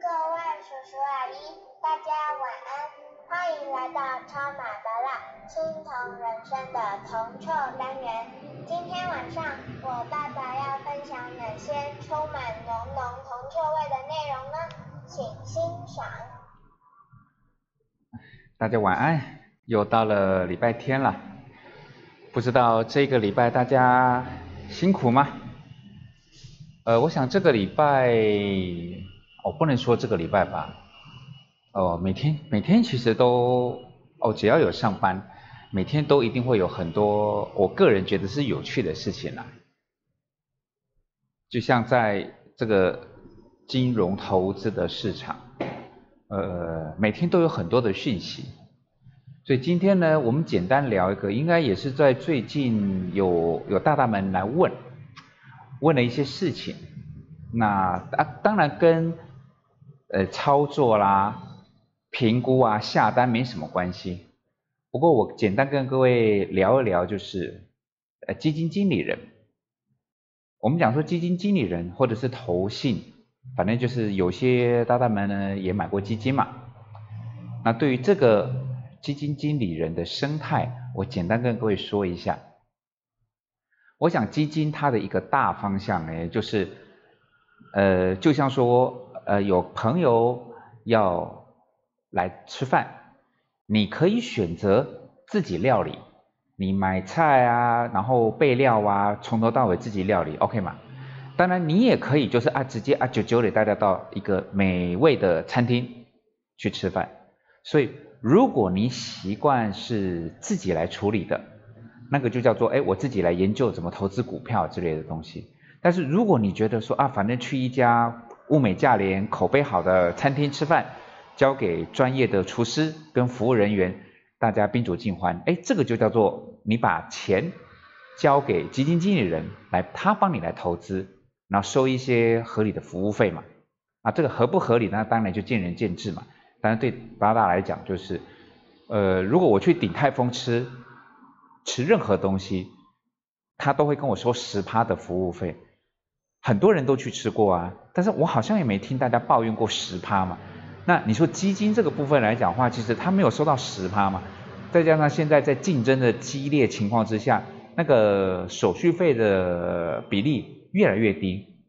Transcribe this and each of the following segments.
各位叔叔阿姨，大家晚安，欢迎来到超马的辣青铜人生的铜臭单元。今天晚上我爸爸要分享哪些充满浓浓铜臭味的内容呢？请欣赏。大家晚安，又到了礼拜天了，不知道这个礼拜大家辛苦吗？呃，我想这个礼拜，我、不能说这个礼拜吧，哦，每天每天其实都，哦，只要有上班，每天都一定会有很多我个人觉得是有趣的事情啦。就像在这个金融投资的市场，呃，每天都有很多的讯息，所以今天呢，我们简单聊一个，应该也是在最近有有大大们来问，问了一些事情，那当当然跟呃操作啦、评估啊、下单没什么关系，不过我简单跟各位聊一聊，就是呃基金经理人，我们讲说基金经理人或者是投信。反正就是有些大大们呢也买过基金嘛，那对于这个基金经理人的生态，我简单跟各位说一下。我想基金它的一个大方向呢，就是呃，就像说呃有朋友要来吃饭，你可以选择自己料理，你买菜啊，然后备料啊，从头到尾自己料理，OK 吗？当然，你也可以就是啊，直接啊，就揪领大家到一个美味的餐厅去吃饭。所以，如果你习惯是自己来处理的，那个就叫做哎，我自己来研究怎么投资股票之类的东西。但是，如果你觉得说啊，反正去一家物美价廉、口碑好的餐厅吃饭，交给专业的厨师跟服务人员，大家宾主尽欢，哎，这个就叫做你把钱交给基金经理人来，他帮你来投资。然后收一些合理的服务费嘛，啊，这个合不合理那当然就见仁见智嘛。但是对八大来讲，就是，呃，如果我去鼎泰丰吃吃任何东西，他都会跟我收十趴的服务费，很多人都去吃过啊，但是我好像也没听大家抱怨过十趴嘛。那你说基金这个部分来讲的话，其实他没有收到十趴嘛，再加上现在在竞争的激烈情况之下，那个手续费的比例。越来越低，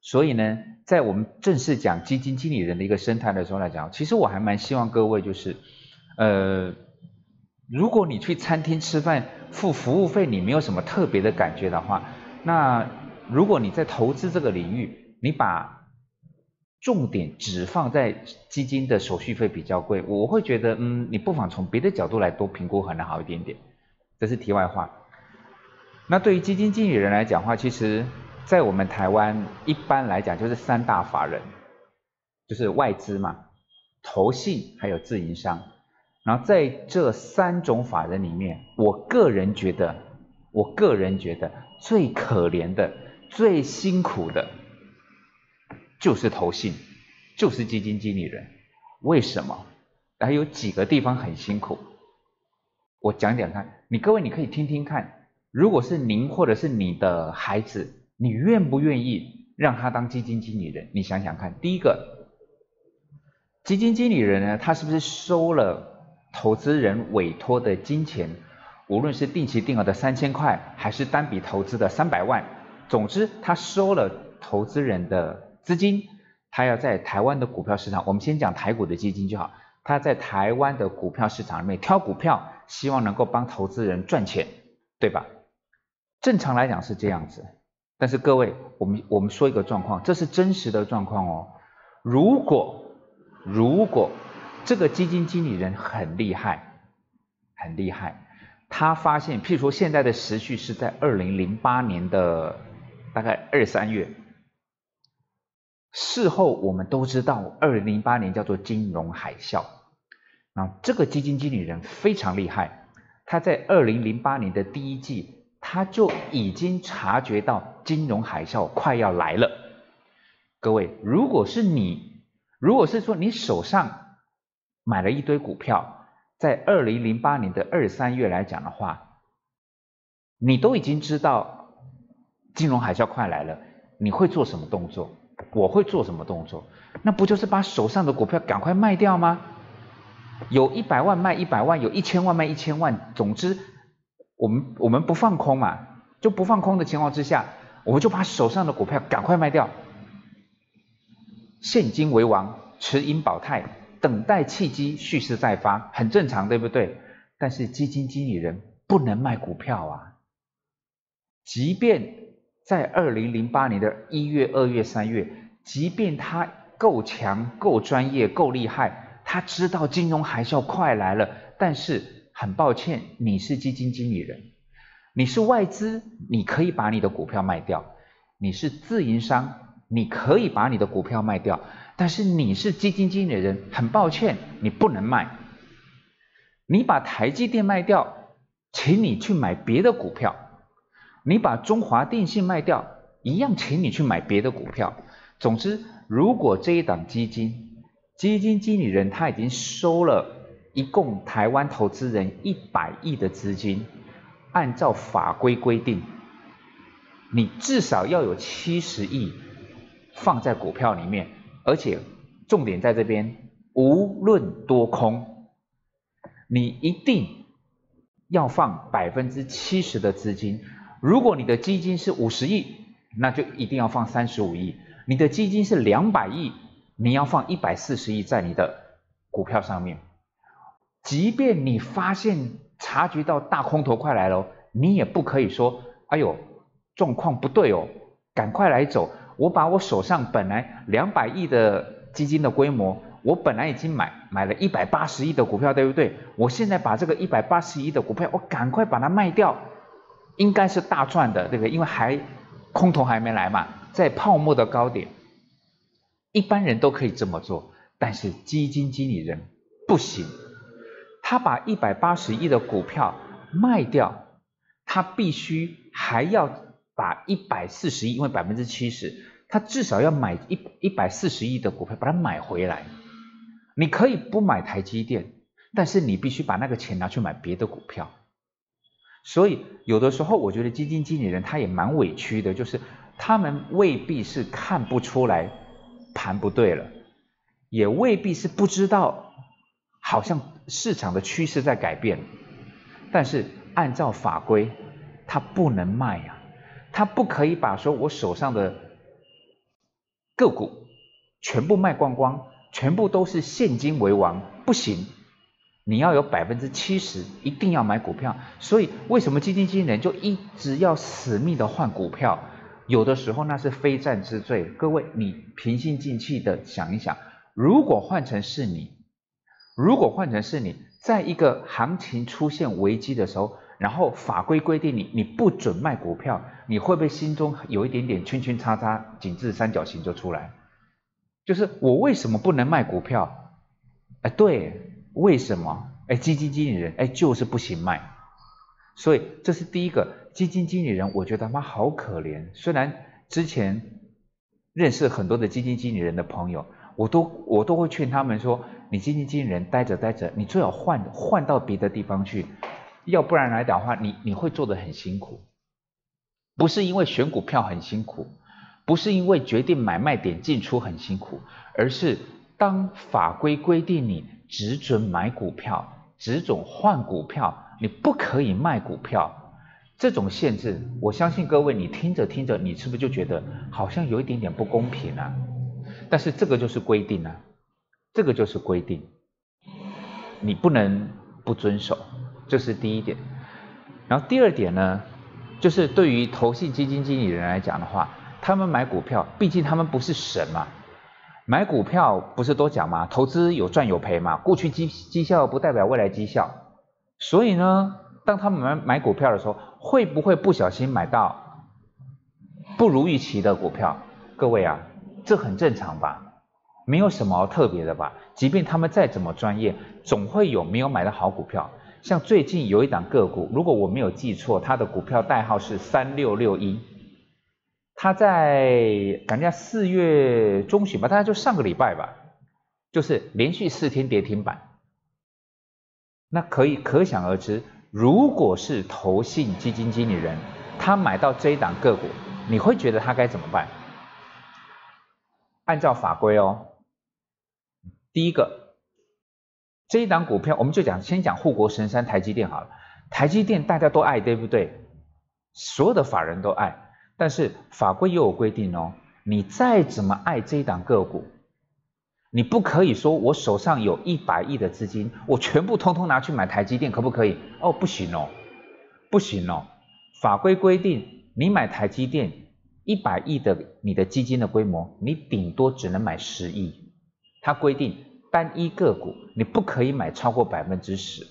所以呢，在我们正式讲基金经理人的一个生态的时候来讲，其实我还蛮希望各位就是，呃，如果你去餐厅吃饭付服务费，你没有什么特别的感觉的话，那如果你在投资这个领域，你把重点只放在基金的手续费比较贵，我会觉得，嗯，你不妨从别的角度来多评估可能好一点点。这是题外话。那对于基金经理人来讲的话，其实，在我们台湾一般来讲就是三大法人，就是外资嘛、投信还有自营商。然后在这三种法人里面，我个人觉得，我个人觉得最可怜的、最辛苦的，就是投信，就是基金经理人。为什么？还有几个地方很辛苦，我讲讲看。你各位你可以听听看。如果是您或者是你的孩子，你愿不愿意让他当基金经理人？你想想看，第一个，基金经理人呢，他是不是收了投资人委托的金钱？无论是定期定额的三千块，还是单笔投资的三百万，总之他收了投资人的资金，他要在台湾的股票市场，我们先讲台股的基金就好，他在台湾的股票市场里面挑股票，希望能够帮投资人赚钱，对吧？正常来讲是这样子，但是各位，我们我们说一个状况，这是真实的状况哦。如果如果这个基金经理人很厉害，很厉害，他发现，譬如说现在的时序是在二零零八年的大概二三月，事后我们都知道，二零零八年叫做金融海啸，啊，这个基金经理人非常厉害，他在二零零八年的第一季。他就已经察觉到金融海啸快要来了。各位，如果是你，如果是说你手上买了一堆股票，在二零零八年的二三月来讲的话，你都已经知道金融海啸快来了，你会做什么动作？我会做什么动作？那不就是把手上的股票赶快卖掉吗？有一百万卖一百万，有一千万卖一千万，总之我们我们不放空嘛，就不放空的情况之下，我们就把手上的股票赶快卖掉，现金为王，持盈保泰，等待契机，蓄势待发，很正常，对不对？但是基金经理人不能卖股票啊，即便在二零零八年的一月、二月、三月，即便他够强、够专业、够厉害，他知道金融海啸快来了，但是很抱歉，你是基金经理人，你是外资，你可以把你的股票卖掉；你是自营商，你可以把你的股票卖掉，但是你是基金经理人，很抱歉，你不能卖。你把台积电卖掉，请你去买别的股票；你把中华电信卖掉，一样请你去买别的股票。总之，如果这一档基金基金经理人他已经收了一共台湾投资人一百亿的资金，按照法规规定，你至少要有七十亿放在股票里面，而且重点在这边，无论多空。你一定要放百分之七十的资金。如果你的基金是五十亿，那就一定要放三十五亿。你的基金是两百亿，你要放一百四十亿在你的股票上面。即便你发现察觉到大空头快来了，你也不可以说：“哎呦，状况不对哦，赶快来走。”我把我手上本来两百亿的基金的规模。我本来已经买买了一百八十亿的股票，对不对？我现在把这个一百八十亿的股票，我赶快把它卖掉，应该是大赚的，对不对？因为还空头还没来嘛，在泡沫的高点，一般人都可以这么做，但是基金经理人不行，他把一百八十亿的股票卖掉，他必须还要把一百四十亿，因为百分之七十，他至少要买一一百四十亿的股票，把它买回来。你可以不买台积电，但是你必须把那个钱拿去买别的股票。所以有的时候，我觉得基金经理人他也蛮委屈的，就是他们未必是看不出来盘不对了，也未必是不知道，好像市场的趋势在改变，但是按照法规，他不能卖呀，他不可以把说我手上的个股全部卖光光。全部都是现金为王，不行，你要有百分之七十，一定要买股票。所以为什么基金经理人就一直要死命的换股票？有的时候那是非战之罪。各位，你平心静气的想一想，如果换成是你，如果换成是你，在一个行情出现危机的时候，然后法规规定你你不准卖股票，你会不会心中有一点点圈圈叉叉、紧致三角形就出来？就是我为什么不能卖股票？哎，对，为什么？哎，基金经理人，哎，就是不行卖。所以这是第一个基金经理人，我觉得妈好可怜。虽然之前认识很多的基金经理人的朋友，我都我都会劝他们说，你基金经理人待着待着，你最好换换到别的地方去，要不然来讲的话，你你会做的很辛苦。不是因为选股票很辛苦。不是因为决定买卖点进出很辛苦，而是当法规规定你只准买股票，只准换股票，你不可以卖股票，这种限制，我相信各位你听着听着，你是不是就觉得好像有一点点不公平啊？但是这个就是规定啊，这个就是规定，你不能不遵守，这是第一点。然后第二点呢，就是对于投信基金经理人来讲的话。他们买股票，毕竟他们不是神嘛。买股票不是都讲嘛，投资有赚有赔嘛。过去绩绩效不代表未来绩效，所以呢，当他们买买股票的时候，会不会不小心买到不如预期的股票？各位啊，这很正常吧？没有什么特别的吧？即便他们再怎么专业，总会有没有买的好股票。像最近有一档个股，如果我没有记错，它的股票代号是三六六一。它在感觉四月中旬吧，大概就上个礼拜吧，就是连续四天跌停板。那可以可想而知，如果是投信基金经理人，他买到这一档个股，你会觉得他该怎么办？按照法规哦，第一个，这一档股票我们就讲，先讲护国神山台积电好了。台积电大家都爱，对不对？所有的法人都爱，但是法规又有规定哦，你再怎么爱这一档个股。你不可以说我手上有一百亿的资金，我全部通通拿去买台积电，可不可以？哦，不行哦，不行哦。法规规定，你买台积电一百亿的你的基金的规模，你顶多只能买十亿。它规定单一个股你不可以买超过百分之十，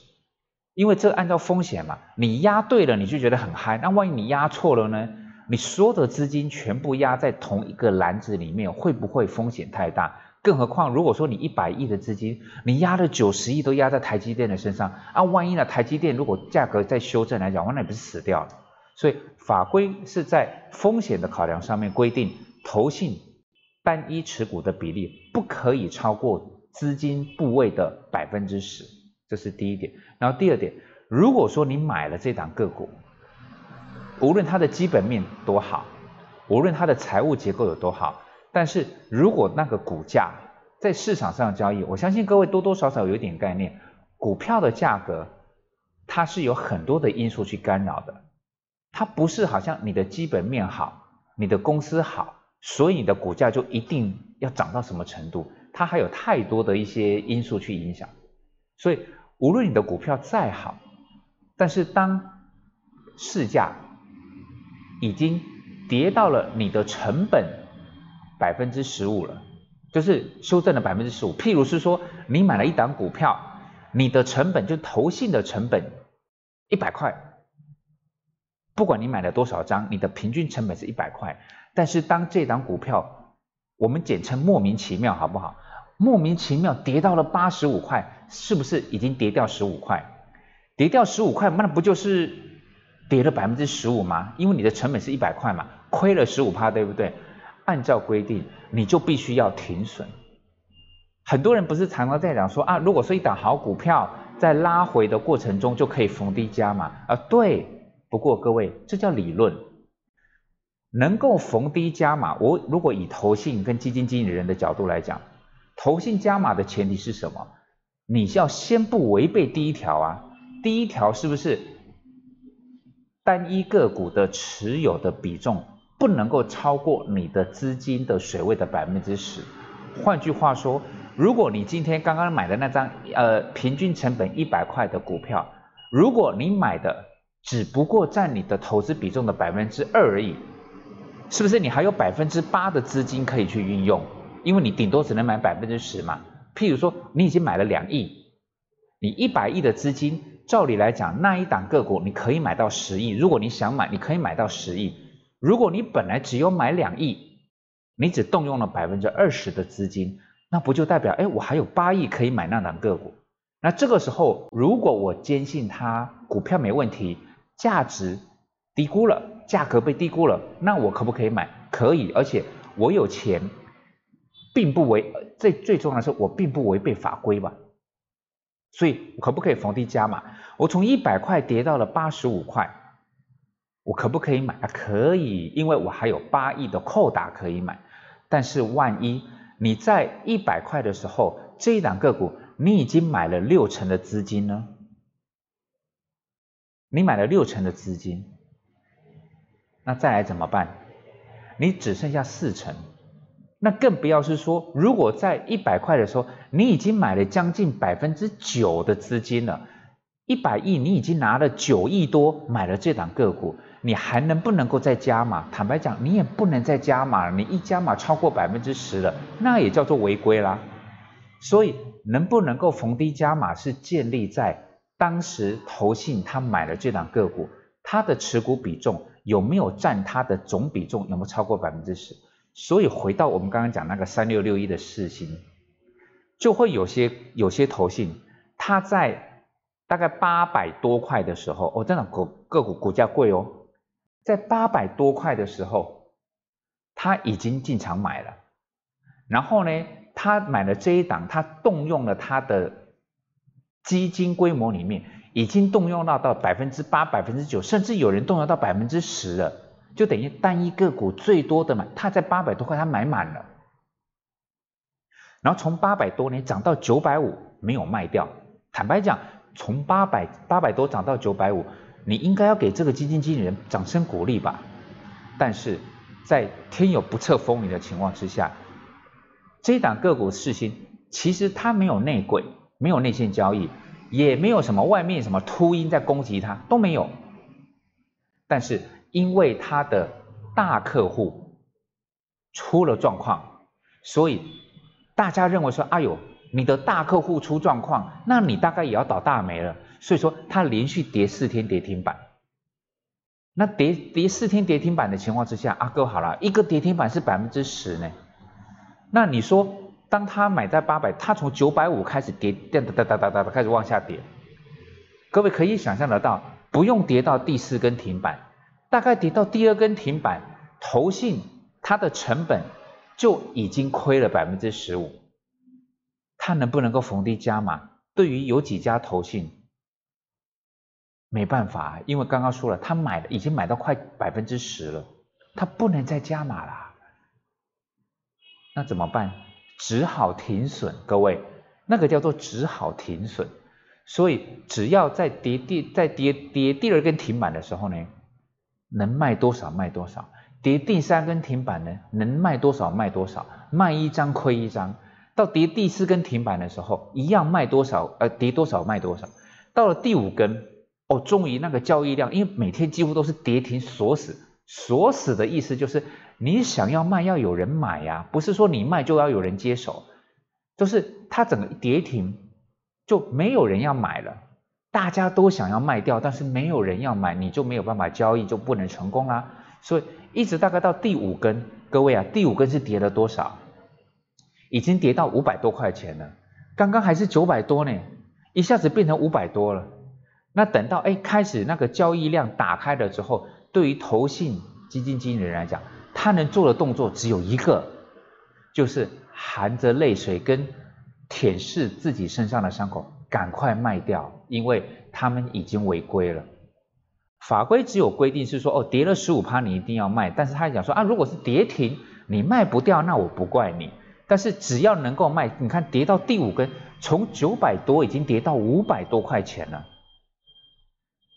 因为这按照风险嘛，你压对了你就觉得很嗨，那万一你压错了呢？你所有的资金全部压在同一个篮子里面，会不会风险太大？更何况，如果说你一百亿的资金，你压了九十亿都压在台积电的身上啊，万一呢？台积电如果价格再修正来讲，那你不是死掉了？所以法规是在风险的考量上面规定，投信单一持股的比例不可以超过资金部位的百分之十，这是第一点。然后第二点，如果说你买了这档个股，无论它的基本面多好，无论它的财务结构有多好。但是如果那个股价在市场上交易，我相信各位多多少少有一点概念，股票的价格它是有很多的因素去干扰的，它不是好像你的基本面好，你的公司好，所以你的股价就一定要涨到什么程度，它还有太多的一些因素去影响，所以无论你的股票再好，但是当市价已经跌到了你的成本。百分之十五了，就是修正了百分之十五。譬如是说，你买了一档股票，你的成本就投信的成本一百块，不管你买了多少张，你的平均成本是一百块。但是当这档股票，我们简称莫名其妙，好不好？莫名其妙跌到了八十五块，是不是已经跌掉十五块？跌掉十五块，那不就是跌了百分之十五吗？因为你的成本是一百块嘛，亏了十五趴，对不对？按照规定，你就必须要停损。很多人不是常常在讲说啊，如果说一档好股票在拉回的过程中就可以逢低加码啊，对。不过各位，这叫理论，能够逢低加码。我如果以投信跟基金经理人的角度来讲，投信加码的前提是什么？你要先不违背第一条啊。第一条是不是单一个股的持有的比重？不能够超过你的资金的水位的百分之十。换句话说，如果你今天刚刚买的那张呃平均成本一百块的股票，如果你买的只不过占你的投资比重的百分之二而已，是不是你还有百分之八的资金可以去运用？因为你顶多只能买百分之十嘛。譬如说，你已经买了两亿，你一百亿的资金，照理来讲，那一档个股你可以买到十亿。如果你想买，你可以买到十亿。如果你本来只有买两亿，你只动用了百分之二十的资金，那不就代表哎，我还有八亿可以买那档个股？那这个时候，如果我坚信它股票没问题，价值低估了，价格被低估了，那我可不可以买？可以，而且我有钱，并不违最最重要的是我并不违背法规吧？所以我可不可以逢低加码？我从一百块跌到了八十五块。我可不可以买啊？可以，因为我还有八亿的扣打可以买。但是万一你在一百块的时候，这一档个股你已经买了六成的资金呢？你买了六成的资金，那再来怎么办？你只剩下四成，那更不要是说，如果在一百块的时候，你已经买了将近百分之九的资金了，一百亿你已经拿了九亿多买了这档个股。你还能不能够再加码？坦白讲，你也不能再加码了。你一加码超过百分之十了，那也叫做违规啦。所以，能不能够逢低加码，是建立在当时投信他买了这档个股，他的持股比重有没有占他的总比重有没有超过百分之十？所以，回到我们刚刚讲那个三六六一的事情，就会有些有些投信，他在大概八百多块的时候，哦，真的股个股股价贵哦。在八百多块的时候，他已经进场买了，然后呢，他买了这一档，他动用了他的基金规模里面已经动用到到百分之八、百分之九，甚至有人动用到百分之十了，就等于单一个股最多的买，他在八百多块他买满了，然后从八百多呢涨到九百五没有卖掉。坦白讲，从八百八百多涨到九百五，你应该要给这个基金经理人掌声鼓励吧？但是在天有不测风云的情况之下，这档个股事情其实它没有内鬼，没有内线交易，也没有什么外面什么秃鹰在攻击它，都没有。但是因为他的大客户出了状况，所以大家认为说，哎呦。你的大客户出状况，那你大概也要倒大霉了。所以说，他连续跌四天跌停板。那跌跌四天跌停板的情况之下，阿哥好了，一个跌停板是百分之十呢。那你说，当他买在八百，他从九百五开始跌，哒哒哒哒哒哒开始往下跌。各位可以想象得到，不用跌到第四根停板，大概跌到第二根停板，投信它的成本就已经亏了百分之十五。它能不能够逢低加码？对于有几家投信，没办法，因为刚刚说了，他买的已经买到快百分之十了，他不能再加码了。那怎么办？只好停损。各位，那个叫做只好停损。所以只要在跌第在跌跌第二根停板的时候呢，能卖多少卖多少；跌第三根停板呢，能卖多少卖多少，卖一张亏一张。到跌第四根停板的时候，一样卖多少，呃，跌多少卖多少。到了第五根，哦，终于那个交易量，因为每天几乎都是跌停锁死，锁死的意思就是你想要卖要有人买呀，不是说你卖就要有人接手，就是它整个跌停就没有人要买了，大家都想要卖掉，但是没有人要买，你就没有办法交易，就不能成功啦。所以一直大概到第五根，各位啊，第五根是跌了多少？已经跌到五百多块钱了，刚刚还是九百多呢，一下子变成五百多了。那等到哎开始那个交易量打开了之后，对于投信基金经理人来讲，他能做的动作只有一个，就是含着泪水跟舔舐自己身上的伤口，赶快卖掉，因为他们已经违规了。法规只有规定是说哦跌了十五趴你一定要卖，但是他讲说啊如果是跌停你卖不掉，那我不怪你。但是只要能够卖，你看跌到第五根，从九百多已经跌到五百多块钱了，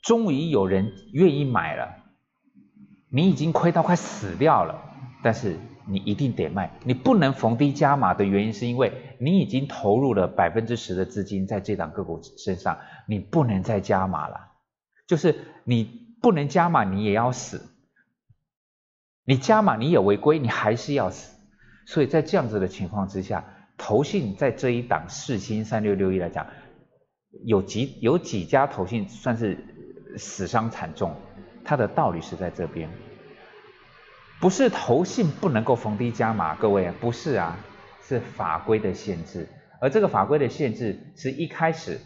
终于有人愿意买了。你已经亏到快死掉了，但是你一定得卖，你不能逢低加码的原因是因为你已经投入了百分之十的资金在这档个股身上，你不能再加码了。就是你不能加码，你也要死。你加码你也违规，你还是要死。所以在这样子的情况之下，投信在这一档四星三六六一来讲，有几有几家投信算是死伤惨重，它的道理是在这边，不是投信不能够逢低加码，各位不是啊，是法规的限制，而这个法规的限制是一开始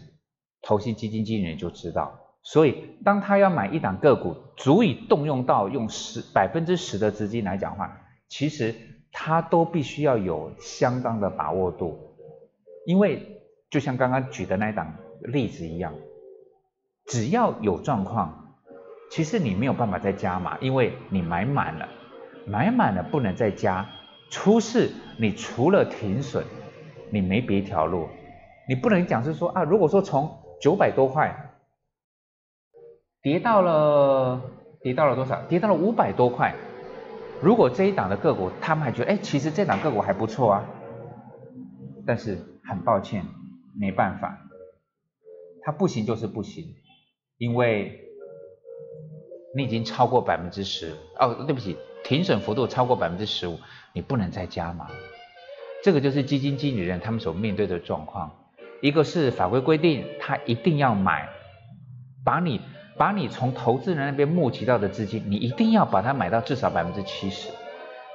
投信基金经理就知道，所以当他要买一档个股，足以动用到用十百分之十的资金来讲话，其实。他都必须要有相当的把握度，因为就像刚刚举的那一档例子一样，只要有状况，其实你没有办法再加码，因为你买满了，买满了不能再加，出事你除了停损，你没别条路，你不能讲是说啊，如果说从九百多块跌到了跌到了多少，跌到了五百多块。如果这一档的个股，他们还觉得，哎，其实这档个股还不错啊，但是很抱歉，没办法，它不行就是不行，因为你已经超过百分之十，哦，对不起，停损幅度超过百分之十五，你不能再加码。这个就是基金经理人他们所面对的状况，一个是法规规定他一定要买，把你。把你从投资人那边募集到的资金，你一定要把它买到至少百分之七十。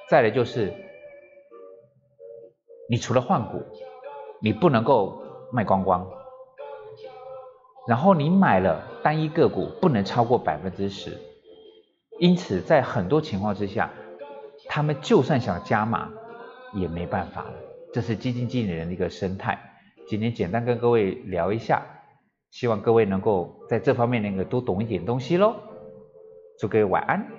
再来就是，你除了换股，你不能够卖光光。然后你买了单一个股，不能超过百分之十。因此，在很多情况之下，他们就算想加码，也没办法了。这是基金经理人的一个生态。今天简单跟各位聊一下。希望各位能够在这方面能够多懂一点东西喽。祝各位晚安。